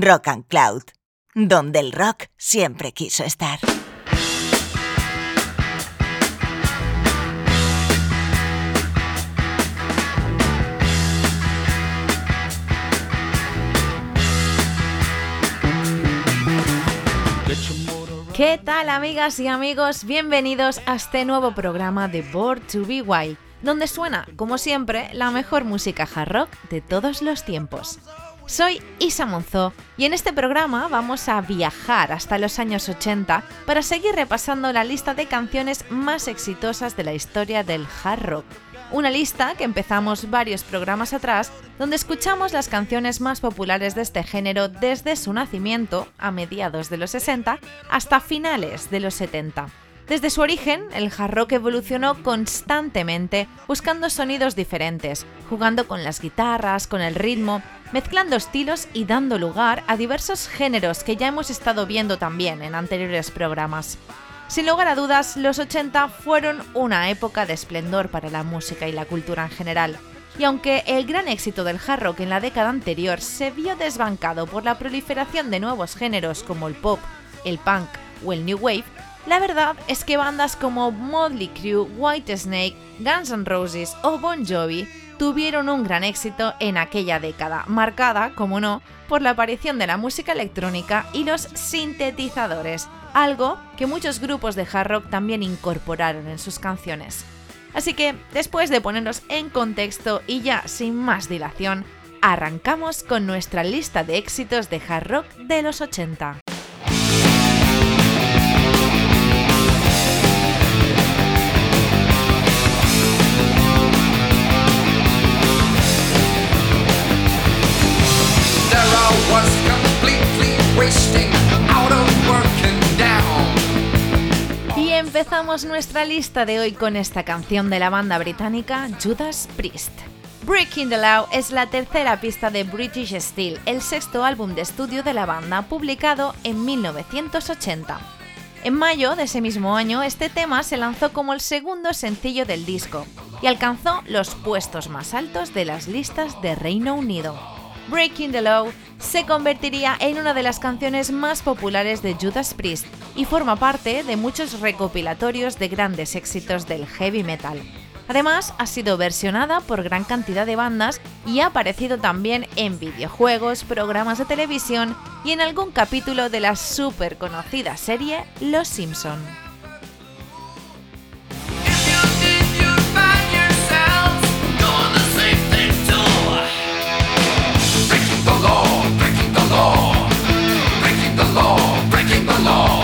Rock and Cloud, donde el rock siempre quiso estar. ¿Qué tal amigas y amigos? Bienvenidos a este nuevo programa de Board to Be Wild, donde suena, como siempre, la mejor música hard rock de todos los tiempos. Soy Isa Monzó y en este programa vamos a viajar hasta los años 80 para seguir repasando la lista de canciones más exitosas de la historia del hard rock. Una lista que empezamos varios programas atrás, donde escuchamos las canciones más populares de este género desde su nacimiento, a mediados de los 60, hasta finales de los 70. Desde su origen, el hard rock evolucionó constantemente buscando sonidos diferentes, jugando con las guitarras, con el ritmo, mezclando estilos y dando lugar a diversos géneros que ya hemos estado viendo también en anteriores programas. Sin lugar a dudas, los 80 fueron una época de esplendor para la música y la cultura en general. Y aunque el gran éxito del hard rock en la década anterior se vio desbancado por la proliferación de nuevos géneros como el pop, el punk o el new wave, la verdad es que bandas como Motley Crue, Whitesnake, Guns N' Roses o Bon Jovi tuvieron un gran éxito en aquella década, marcada, como no, por la aparición de la música electrónica y los sintetizadores, algo que muchos grupos de hard rock también incorporaron en sus canciones. Así que, después de ponernos en contexto y ya sin más dilación, arrancamos con nuestra lista de éxitos de hard rock de los 80. Empezamos nuestra lista de hoy con esta canción de la banda británica Judas Priest. Breaking the Law es la tercera pista de British Steel, el sexto álbum de estudio de la banda publicado en 1980. En mayo de ese mismo año, este tema se lanzó como el segundo sencillo del disco y alcanzó los puestos más altos de las listas de Reino Unido. Breaking the Law se convertiría en una de las canciones más populares de Judas Priest y forma parte de muchos recopilatorios de grandes éxitos del heavy metal. Además, ha sido versionada por gran cantidad de bandas y ha aparecido también en videojuegos, programas de televisión y en algún capítulo de la súper conocida serie Los Simpson. law, breaking the law, breaking the law, breaking the law.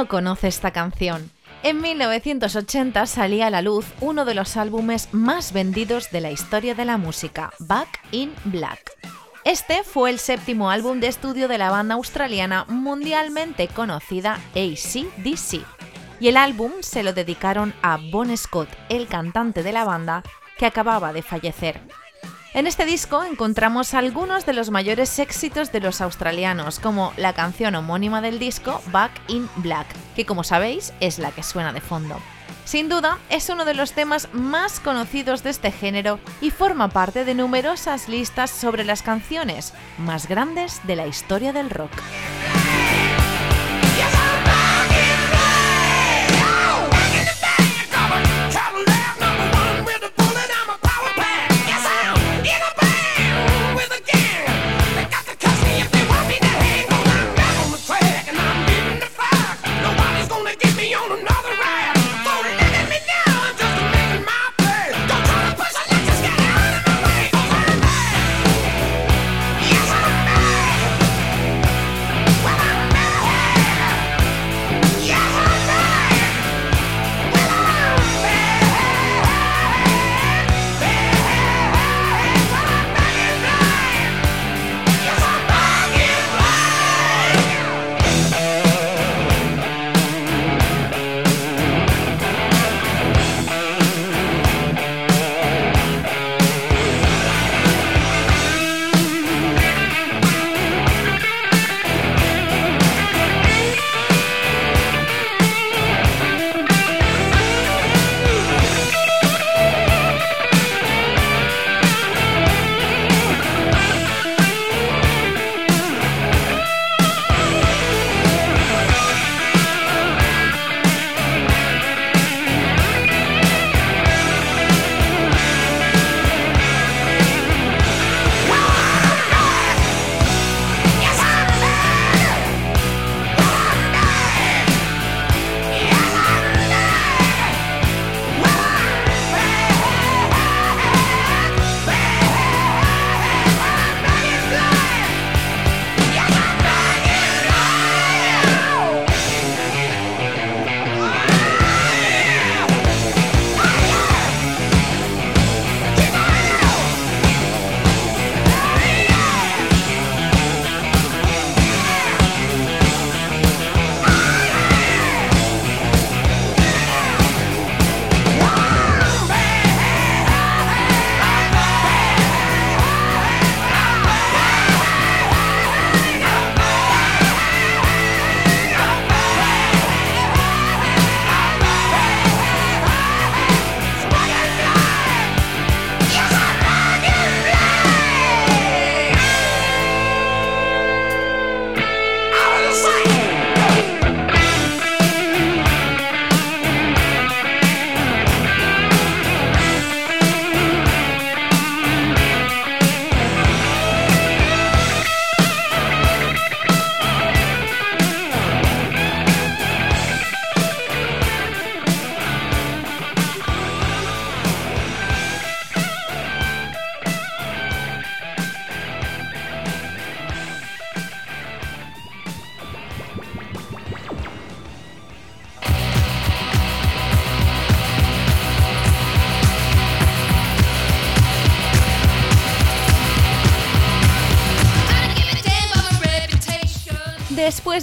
No conoce esta canción? En 1980 salía a la luz uno de los álbumes más vendidos de la historia de la música, Back in Black. Este fue el séptimo álbum de estudio de la banda australiana mundialmente conocida ACDC. y el álbum se lo dedicaron a Bon Scott, el cantante de la banda, que acababa de fallecer. En este disco encontramos algunos de los mayores éxitos de los australianos, como la canción homónima del disco Back in Black, que como sabéis es la que suena de fondo. Sin duda, es uno de los temas más conocidos de este género y forma parte de numerosas listas sobre las canciones más grandes de la historia del rock.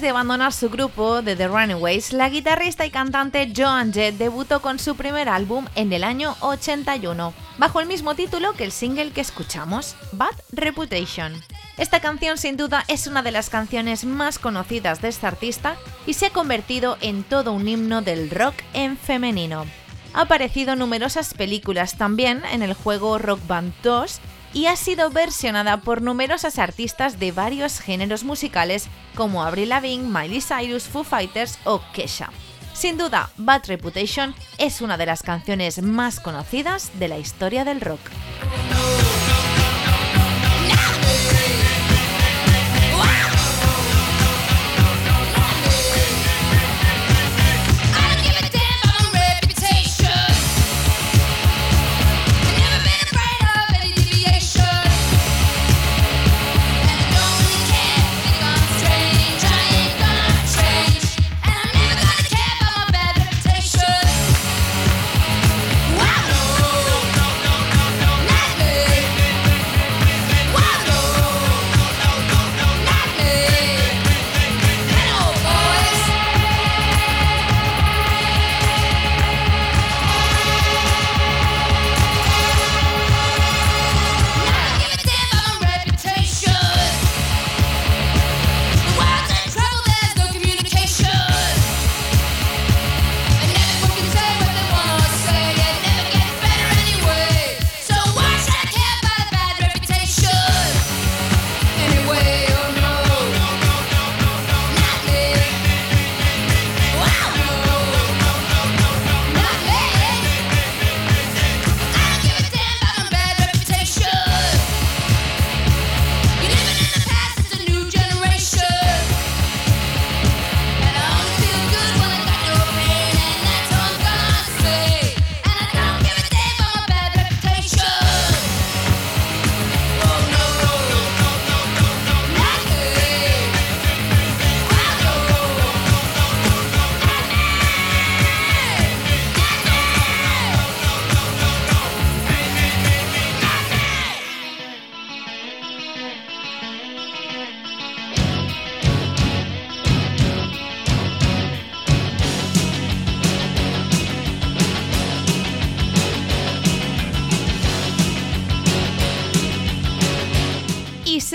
De abandonar su grupo de The Runaways, la guitarrista y cantante Joan Jett debutó con su primer álbum en el año 81, bajo el mismo título que el single que escuchamos, Bad Reputation. Esta canción sin duda es una de las canciones más conocidas de esta artista y se ha convertido en todo un himno del rock en femenino. Ha aparecido en numerosas películas también en el juego Rock Band 2 y ha sido versionada por numerosas artistas de varios géneros musicales como Avril Lavigne, Miley Cyrus, Foo Fighters o Kesha. Sin duda, Bad Reputation es una de las canciones más conocidas de la historia del rock.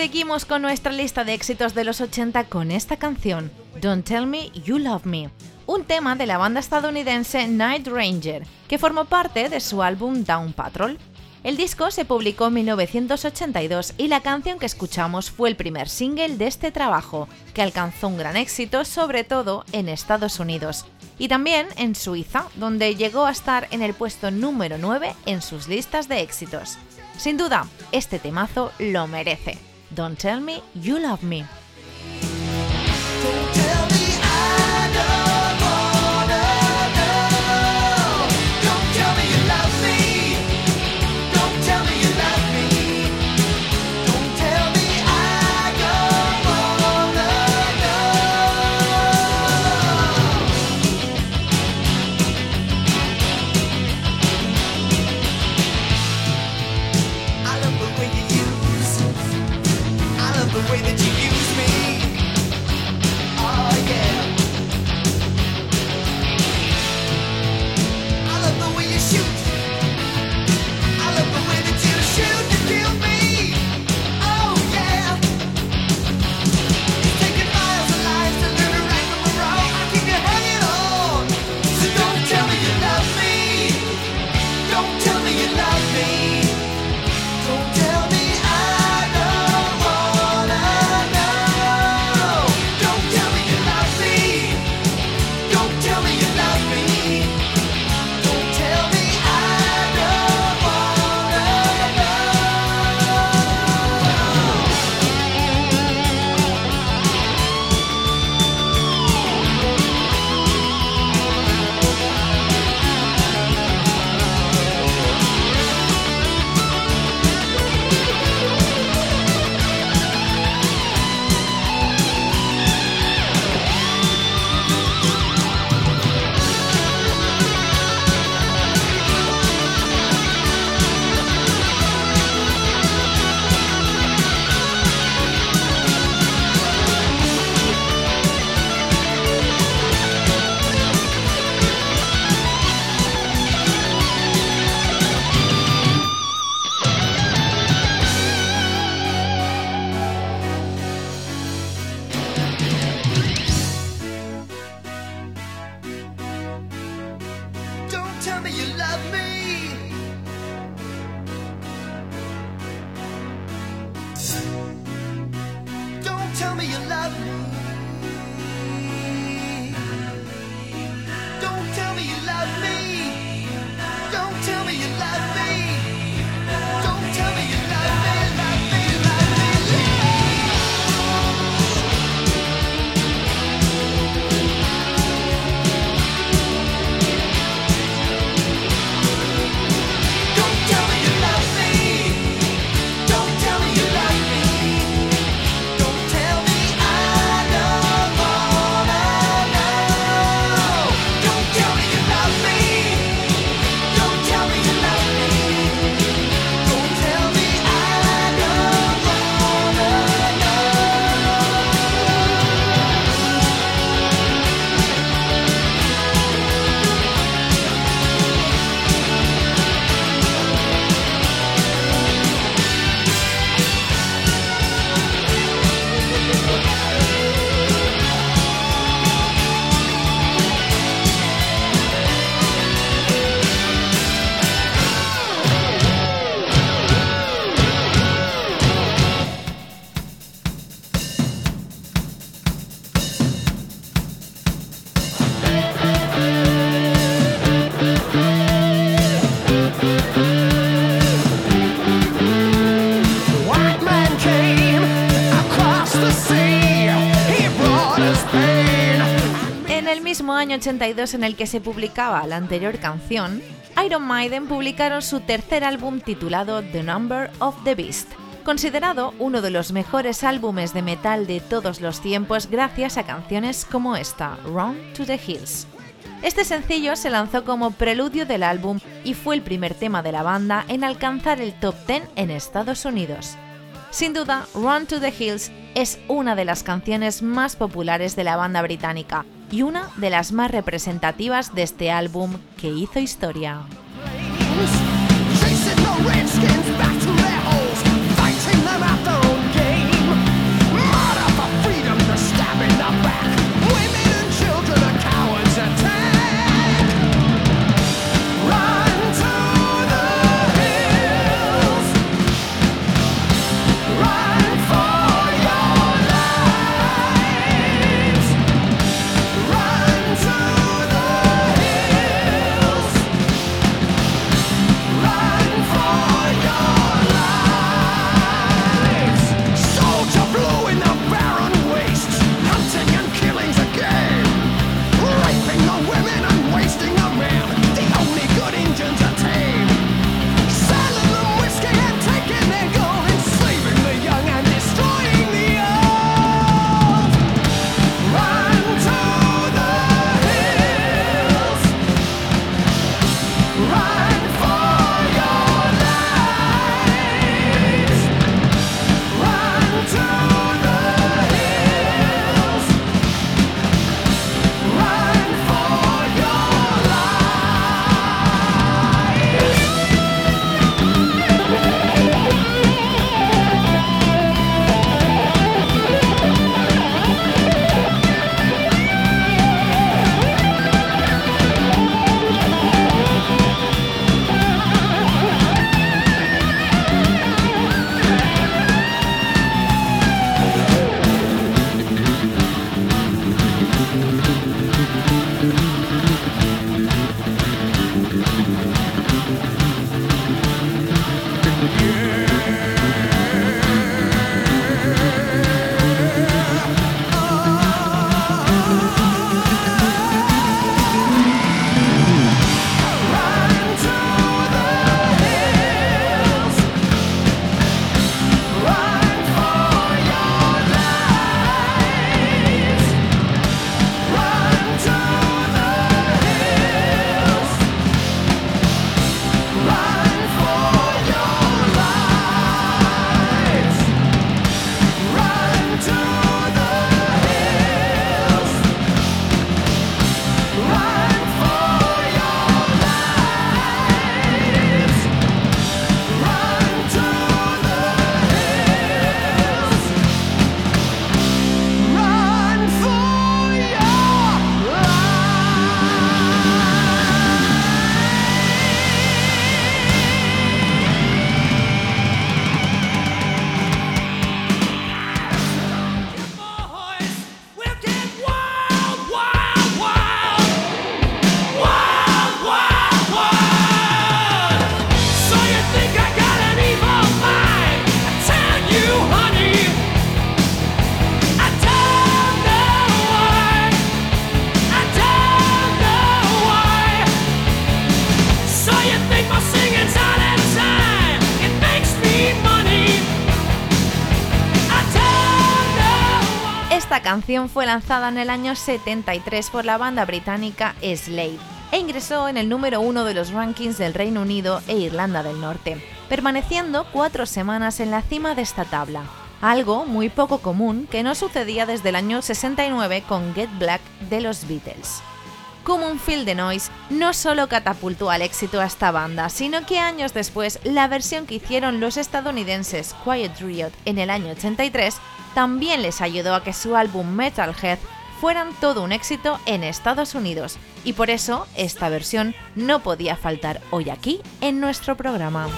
Seguimos con nuestra lista de éxitos de los 80 con esta canción, Don't Tell Me You Love Me, un tema de la banda estadounidense Night Ranger, que formó parte de su álbum Down Patrol. El disco se publicó en 1982 y la canción que escuchamos fue el primer single de este trabajo, que alcanzó un gran éxito sobre todo en Estados Unidos y también en Suiza, donde llegó a estar en el puesto número 9 en sus listas de éxitos. Sin duda, este temazo lo merece. Don't tell me you love me. 82 en el que se publicaba la anterior canción, Iron Maiden publicaron su tercer álbum titulado The Number of the Beast, considerado uno de los mejores álbumes de metal de todos los tiempos gracias a canciones como esta, Run to the Hills. Este sencillo se lanzó como preludio del álbum y fue el primer tema de la banda en alcanzar el top 10 en Estados Unidos. Sin duda, Run to the Hills es una de las canciones más populares de la banda británica y una de las más representativas de este álbum que hizo historia. Fue lanzada en el año 73 por la banda británica Slade e ingresó en el número uno de los rankings del Reino Unido e Irlanda del Norte, permaneciendo cuatro semanas en la cima de esta tabla, algo muy poco común que no sucedía desde el año 69 con Get Black de los Beatles. Common Field the Noise no solo catapultó al éxito a esta banda, sino que años después la versión que hicieron los estadounidenses Quiet Riot en el año 83 también les ayudó a que su álbum Metalhead fueran todo un éxito en Estados Unidos, y por eso esta versión no podía faltar hoy aquí en nuestro programa.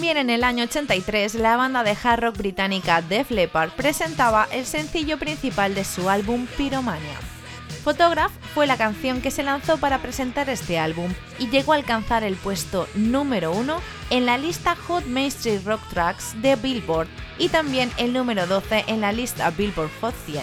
En el año 83, la banda de hard rock británica Def Leppard presentaba el sencillo principal de su álbum Pyromania. Photograph fue la canción que se lanzó para presentar este álbum y llegó a alcanzar el puesto número uno en la lista Hot Mainstream Rock Tracks de Billboard y también el número 12 en la lista Billboard Hot 100.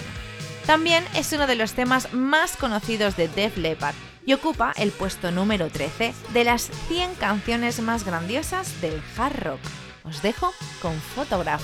También es uno de los temas más conocidos de Def Leppard y ocupa el puesto número 13 de las 100 canciones más grandiosas del hard rock. Os dejo con Photograph.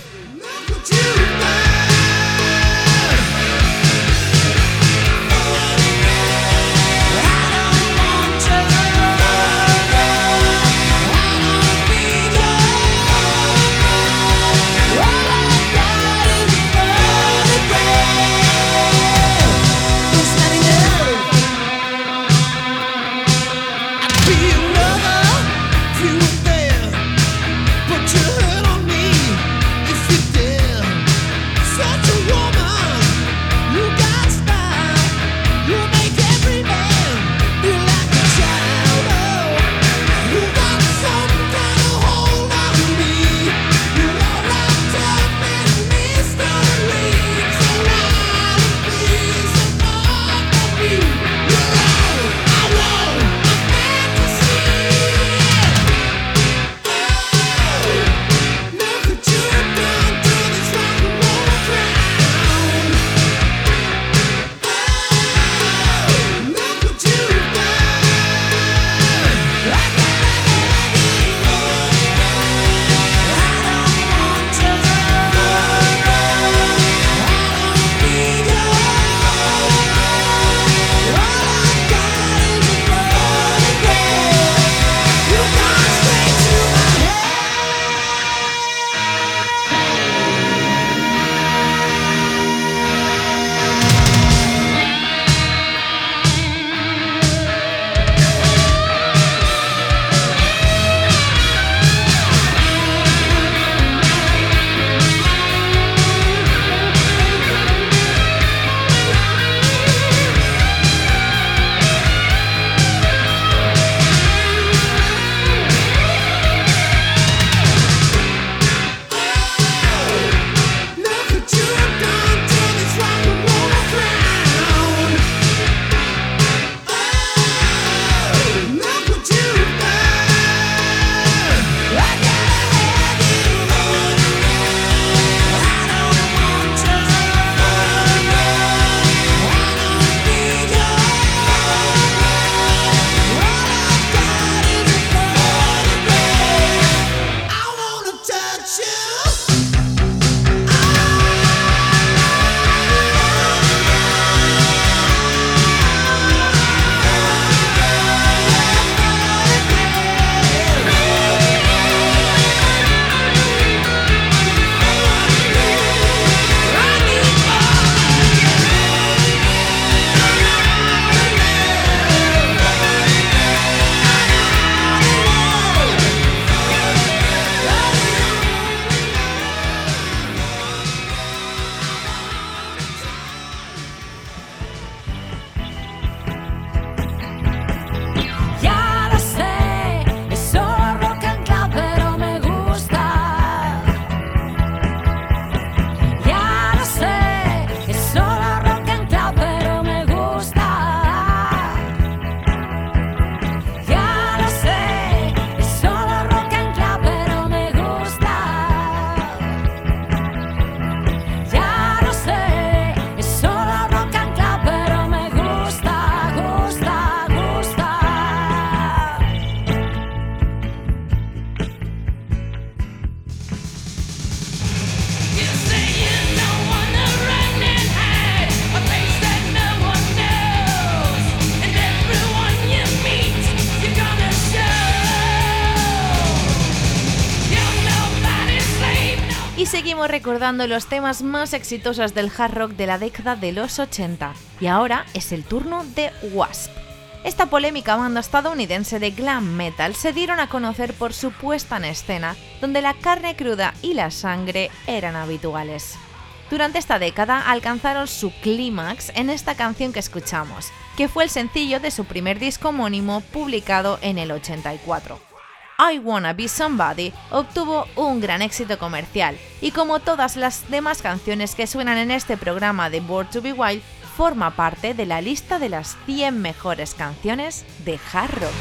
Recordando los temas más exitosos del hard rock de la década de los 80. Y ahora es el turno de Wasp. Esta polémica banda estadounidense de glam metal se dieron a conocer por su puesta en escena, donde la carne cruda y la sangre eran habituales. Durante esta década alcanzaron su clímax en esta canción que escuchamos, que fue el sencillo de su primer disco homónimo publicado en el 84. I Wanna Be Somebody obtuvo un gran éxito comercial y como todas las demás canciones que suenan en este programa de Born to Be Wild, forma parte de la lista de las 100 mejores canciones de hard rock.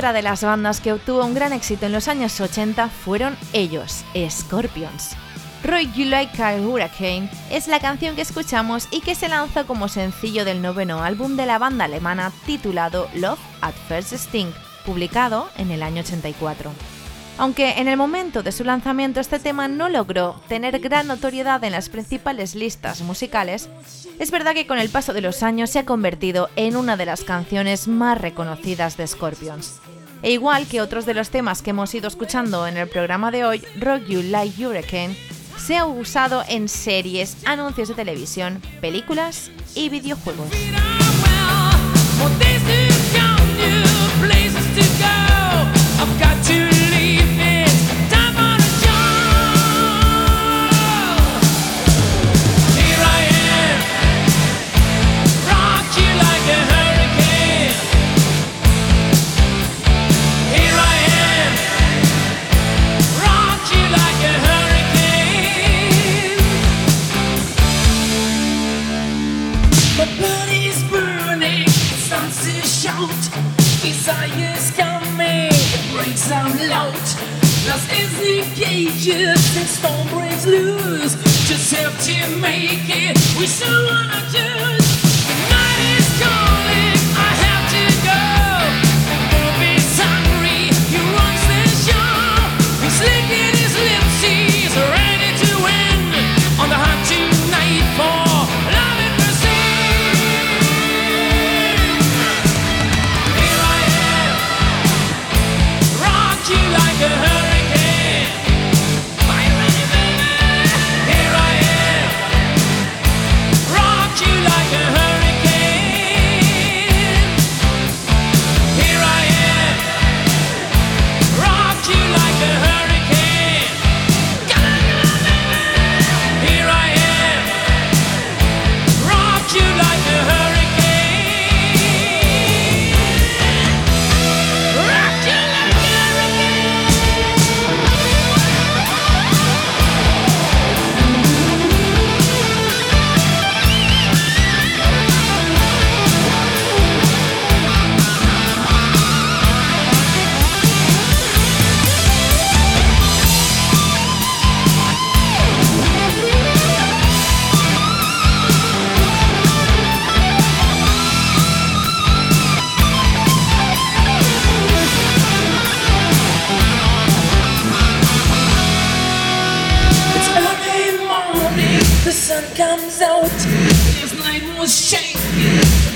Otra de las bandas que obtuvo un gran éxito en los años 80 fueron ellos, Scorpions. Roy You Like a Hurricane es la canción que escuchamos y que se lanzó como sencillo del noveno álbum de la banda alemana titulado Love at First Sting, publicado en el año 84. Aunque en el momento de su lanzamiento este tema no logró tener gran notoriedad en las principales listas musicales, es verdad que con el paso de los años se ha convertido en una de las canciones más reconocidas de Scorpions. E igual que otros de los temas que hemos ido escuchando en el programa de hoy, Rock You Like Hurricane se ha usado en series, anuncios de televisión, películas y videojuegos. Just that storm breaks loose. Just help to make it. We still wanna do.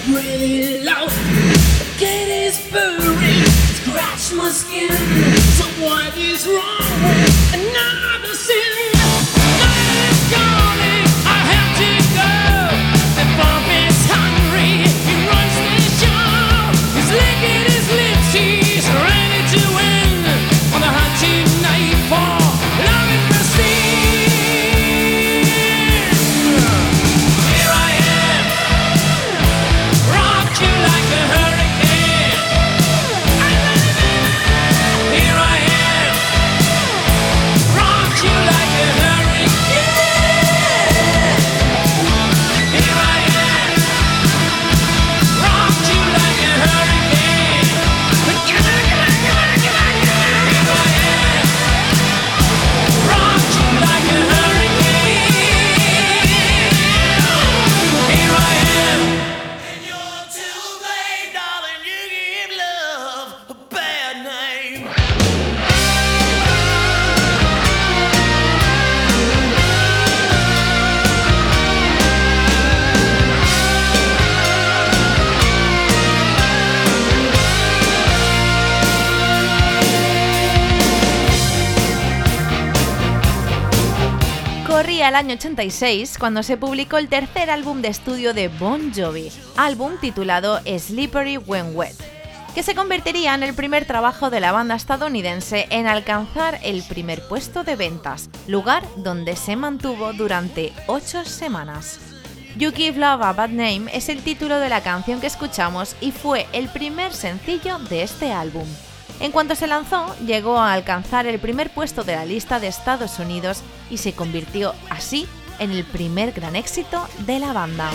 really. Get is scratch my skin. So what is wrong with? And I el año 86 cuando se publicó el tercer álbum de estudio de Bon Jovi, álbum titulado Slippery When Wet, que se convertiría en el primer trabajo de la banda estadounidense en alcanzar el primer puesto de ventas, lugar donde se mantuvo durante 8 semanas. You Give Love a Bad Name es el título de la canción que escuchamos y fue el primer sencillo de este álbum. En cuanto se lanzó, llegó a alcanzar el primer puesto de la lista de Estados Unidos y se convirtió así en el primer gran éxito de la banda.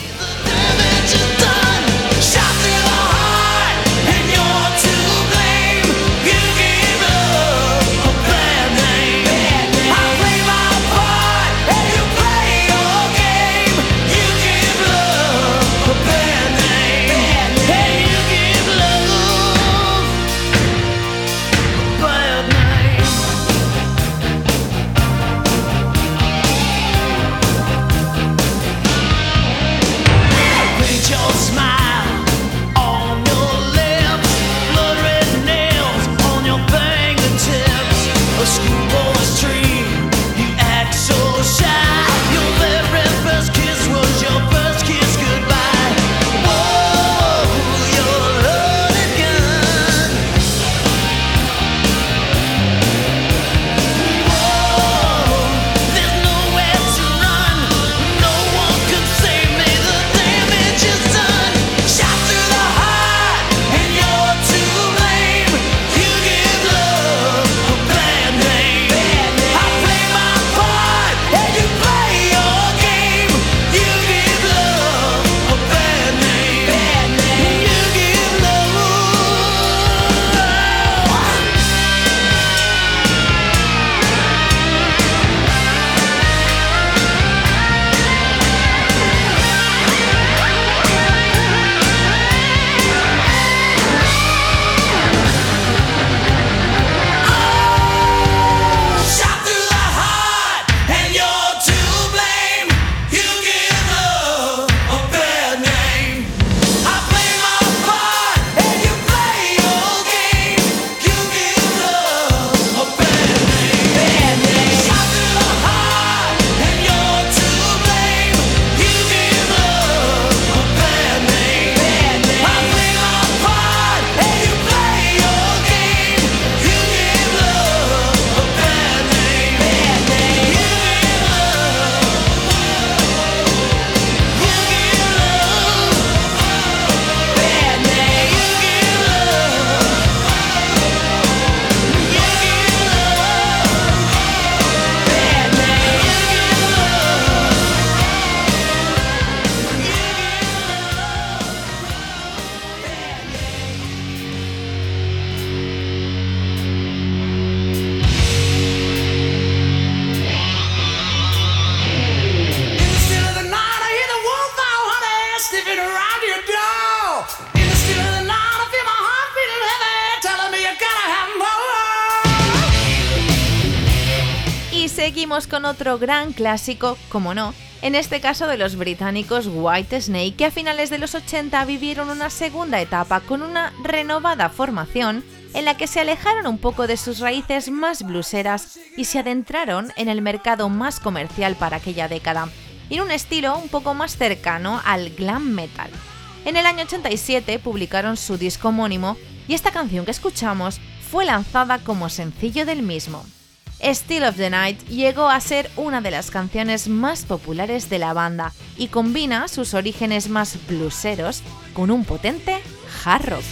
Otro gran clásico, como no, en este caso de los británicos White Snake, que a finales de los 80 vivieron una segunda etapa con una renovada formación en la que se alejaron un poco de sus raíces más bluseras y se adentraron en el mercado más comercial para aquella década, en un estilo un poco más cercano al glam metal. En el año 87 publicaron su disco homónimo y esta canción que escuchamos fue lanzada como sencillo del mismo. Still of the Night llegó a ser una de las canciones más populares de la banda y combina sus orígenes más blueseros con un potente hard rock.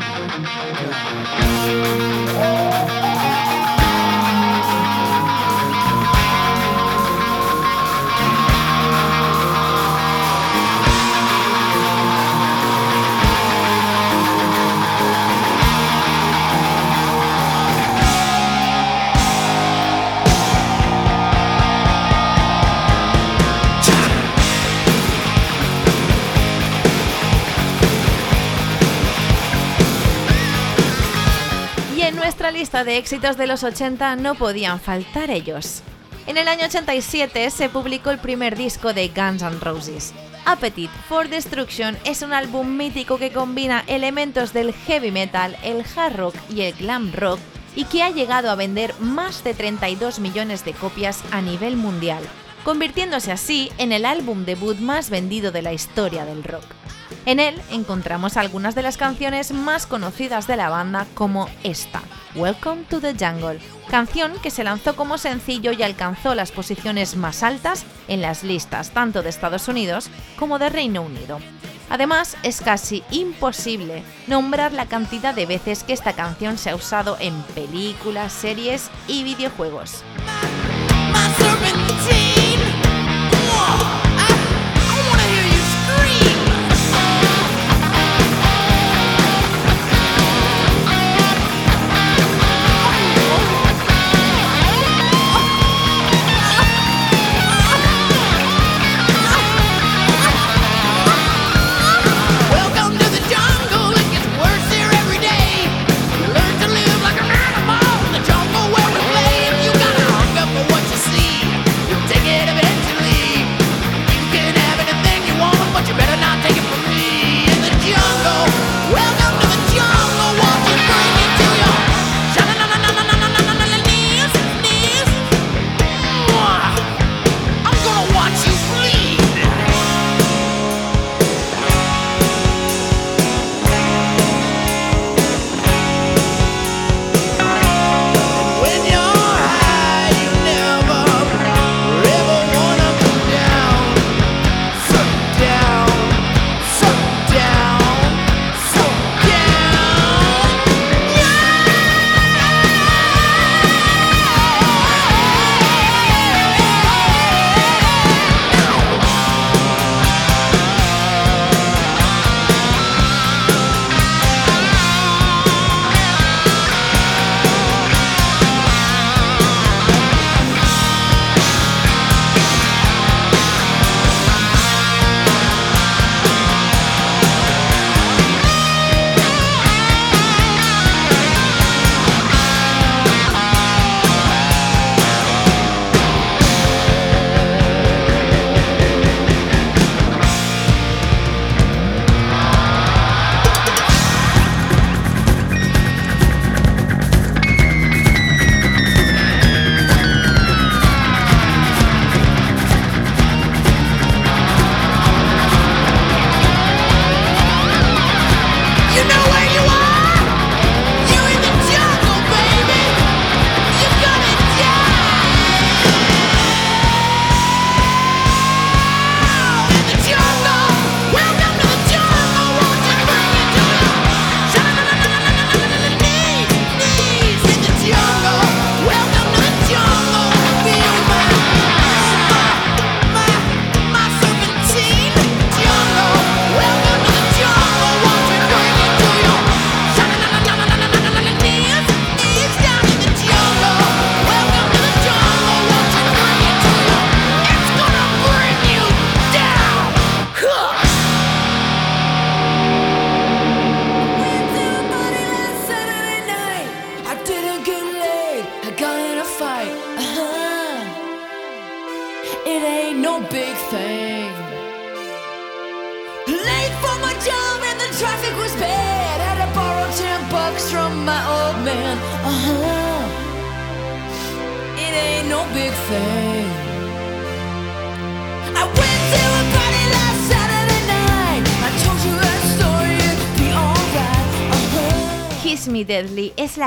Yeah. De éxitos de los 80 no podían faltar ellos. En el año 87 se publicó el primer disco de Guns N' Roses. Appetite for Destruction es un álbum mítico que combina elementos del heavy metal, el hard rock y el glam rock y que ha llegado a vender más de 32 millones de copias a nivel mundial, convirtiéndose así en el álbum debut más vendido de la historia del rock. En él encontramos algunas de las canciones más conocidas de la banda como esta, Welcome to the Jungle, canción que se lanzó como sencillo y alcanzó las posiciones más altas en las listas tanto de Estados Unidos como de Reino Unido. Además, es casi imposible nombrar la cantidad de veces que esta canción se ha usado en películas, series y videojuegos.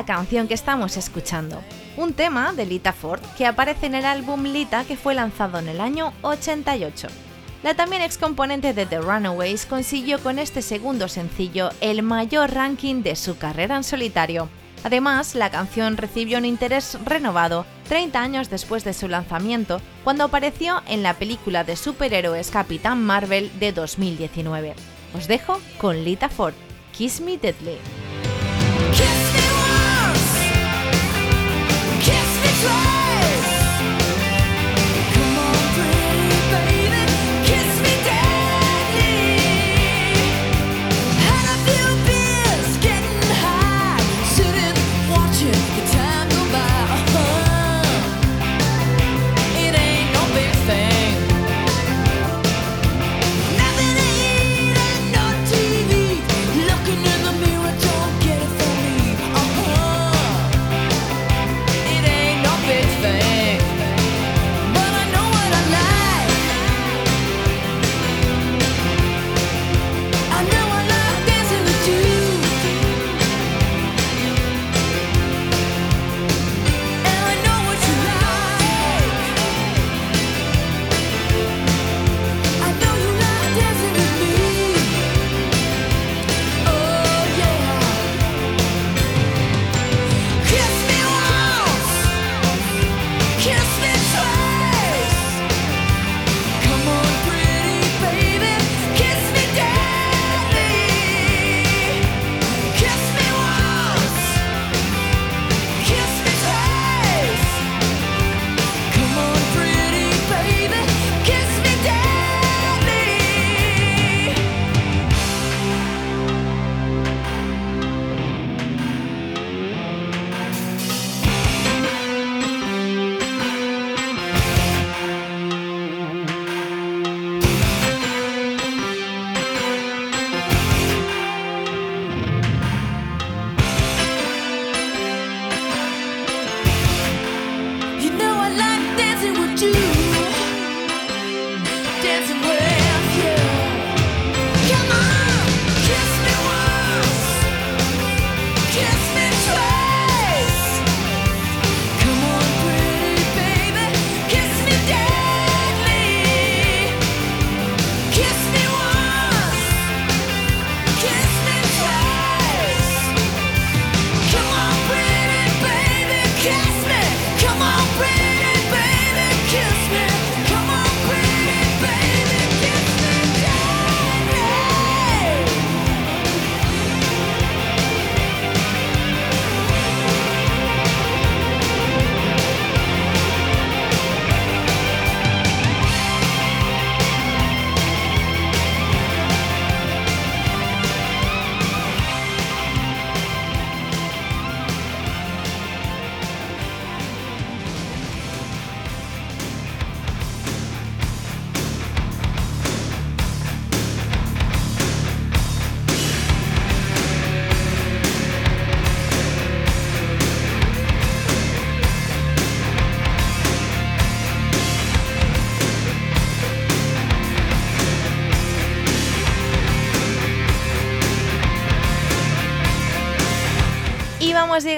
La canción que estamos escuchando, un tema de Lita Ford que aparece en el álbum Lita que fue lanzado en el año 88. La también ex componente de The Runaways consiguió con este segundo sencillo el mayor ranking de su carrera en solitario. Además, la canción recibió un interés renovado 30 años después de su lanzamiento, cuando apareció en la película de superhéroes Capitán Marvel de 2019. Os dejo con Lita Ford, Kiss Me Deadly.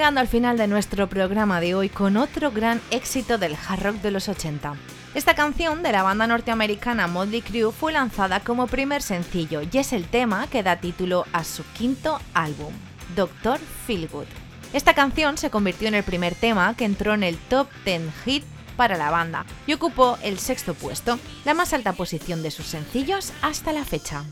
Llegando al final de nuestro programa de hoy con otro gran éxito del hard rock de los 80. Esta canción de la banda norteamericana Motley Crue fue lanzada como primer sencillo y es el tema que da título a su quinto álbum, Doctor Feelgood. Esta canción se convirtió en el primer tema que entró en el top 10 hit para la banda y ocupó el sexto puesto, la más alta posición de sus sencillos hasta la fecha.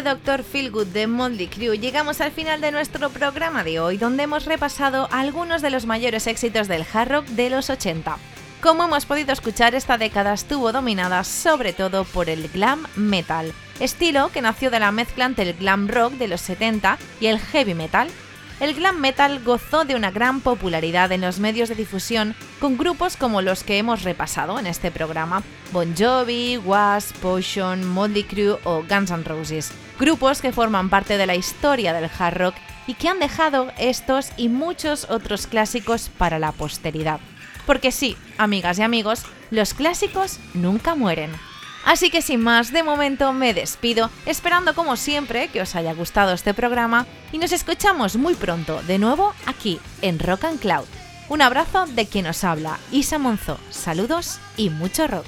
Este Doctor Feelgood de Motley Crue llegamos al final de nuestro programa de hoy, donde hemos repasado algunos de los mayores éxitos del hard rock de los 80. Como hemos podido escuchar, esta década estuvo dominada sobre todo por el glam metal, estilo que nació de la mezcla entre el glam rock de los 70 y el heavy metal, el glam metal gozó de una gran popularidad en los medios de difusión con grupos como los que hemos repasado en este programa, Bon Jovi, Wasp, Potion, Motley Crue o Guns N' Roses, grupos que forman parte de la historia del hard rock y que han dejado estos y muchos otros clásicos para la posteridad. Porque sí, amigas y amigos, los clásicos nunca mueren. Así que sin más, de momento me despido, esperando como siempre que os haya gustado este programa y nos escuchamos muy pronto de nuevo aquí en Rock and Cloud. Un abrazo de quien os habla, Isa Monzo. Saludos y mucho rock.